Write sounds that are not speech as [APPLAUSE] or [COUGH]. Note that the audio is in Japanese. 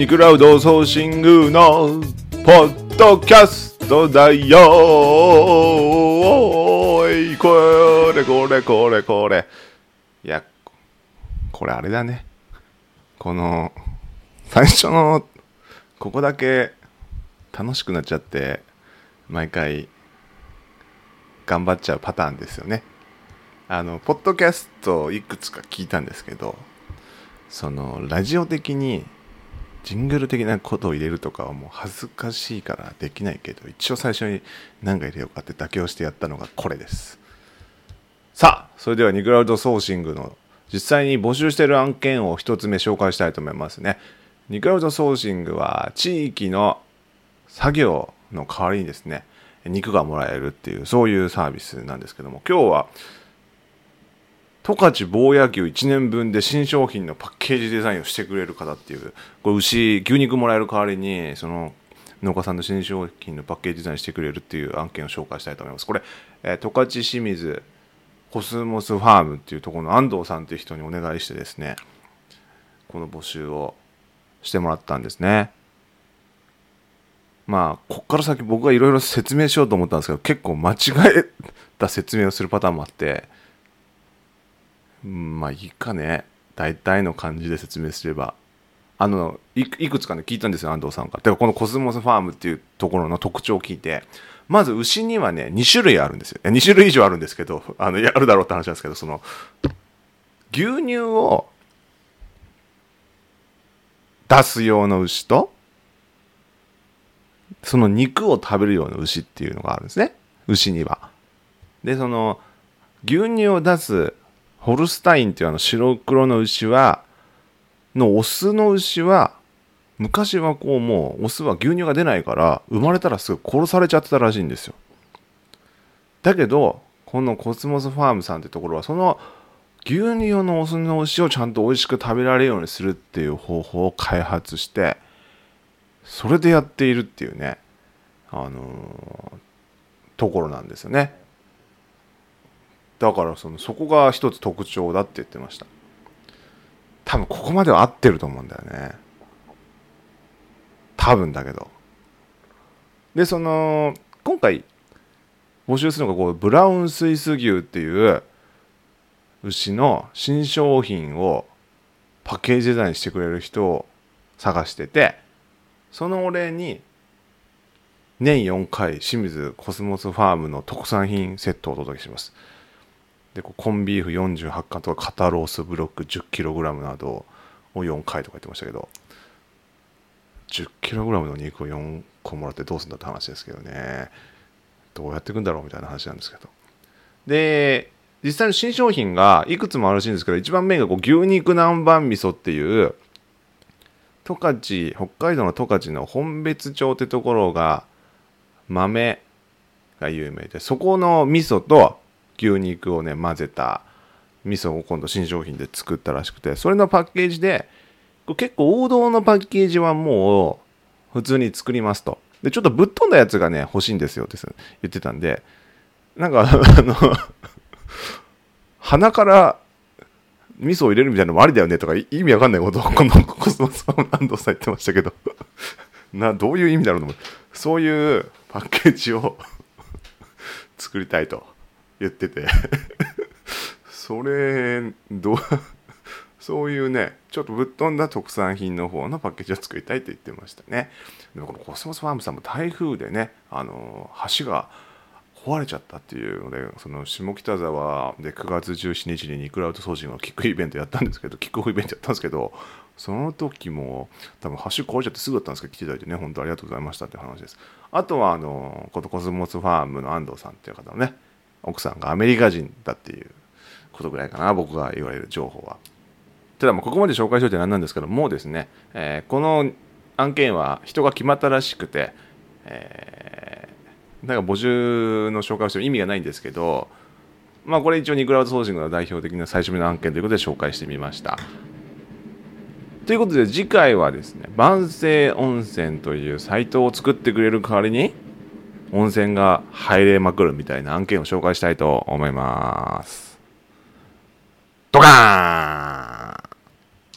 ニクラウドソーシングのポッドキャストだよ。おいこれこれこれこれ。いやこれあれだね。この最初のここだけ楽しくなっちゃって毎回頑張っちゃうパターンですよね。あのポッドキャストいくつか聞いたんですけどそのラジオ的にジングル的なことを入れるとかはもう恥ずかしいからできないけど一応最初に何か入れようかって妥協してやったのがこれです。さあそれではニクラウドソーシングの実際に募集している案件を一つ目紹介したいと思いますね。ニクラウドソーシングは地域の作業の代わりにですね肉がもらえるっていうそういうサービスなんですけども今日は十勝坊野牛1年分で新商品のパッケージデザインをしてくれる方っていうこれ牛牛肉もらえる代わりにその農家さんの新商品のパッケージデザインしてくれるっていう案件を紹介したいと思います。これ、えー、十勝清水コスモスファームっていうところの安藤さんっていう人にお願いしてですねこの募集をしてもらったんですね。まあこっから先僕がいろいろ説明しようと思ったんですけど結構間違えた説明をするパターンもあってまあいいかね。大体の感じで説明すれば。あのいくつかね聞いたんですよ安藤さんから。てかこのコスモスファームっていうところの特徴を聞いて。まず牛にはね2種類あるんですよ。2種類以上あるんですけど [LAUGHS] あのやるだろうって話なんですけどその牛乳を出す用の牛とその肉を食べるような牛っていうのがあるんですね。牛には。でその牛乳を出すホルスタインっていうあの白黒の牛はのオスの牛は昔はこうもうオスは牛乳が出ないから生まれたらすぐ殺されちゃってたらしいんですよ。だけどこのコスモスファームさんってところはその牛乳のオスの牛をちゃんと美味しく食べられるようにするっていう方法を開発してそれでやっているっていうねあのー、ところなんですよね。だからそのそこが一つ特徴だって言ってました。多分ここまでは合ってると思うんだよね。多分だけど。でその今回募集するのがこうブラウンスイス牛っていう牛の新商品をパッケージデザインしてくれる人を探しててそのお礼に年4回清水コスモスファームの特産品セットをお届けします。でこうコンビーフ48貫とか肩ロースブロック 10kg などを4回とか言ってましたけど 10kg の肉を4個もらってどうすんだって話ですけどね。どうやっていくんだろうみたいな話なんですけど。で実際の新商品がいくつもあるらしいんですけど一番メインがこう牛肉南蛮味噌っていう十勝北海道の十勝の本別町ってところが豆が有名でそこの味噌と牛肉をね混ぜた味噌を今度新商品で作ったらしくてそれのパッケージで結構王道のパッケージはもう普通に作りますと。でちょっとぶっ飛んだやつがね欲しいんですよって言ってたんでなんかあの鼻から味噌を入れるみたいなのもありだよねとか意味わかんないことを [LAUGHS] このコスモスファンランドさん言ってましたけど。[LAUGHS] などういう意味だろうと思う。そういうパッケージを [LAUGHS] 作りたいと。言ってて。[LAUGHS] それどうそういうねちょっとぶっ飛んだ特産品の方のパッケージを作りたいと言ってましたね。でもこのコスモスファームさんも台風でねあの橋が壊れちゃったっていうのでその下北沢で9月17日に肉ラウドソーシングのキックイベントやったんですけどキックオフイベントやったんですけどその時も多分橋壊れちゃってすぐだったんですけど来ていただいてね本当ありがとうございましたって話です。あとはあのこのコスモスファームの安藤さんっていう方のね奥さんがアメリカ人だっていうことぐらいかな僕が言える情報は。ただもうここまで紹介しといて何なんですけどもうですね、えー、この案件は人が決まったらしくて、えー、だか募集の紹介をしても意味がないんですけどまあこれ一応ニクラウドソーシングの代表的な最初目の案件ということで紹介してみました。ということで次回はですね万世温泉というサイトを作ってくれる代わりに温泉が入れまくるみたいな案件を紹介したいと思います。ドカーン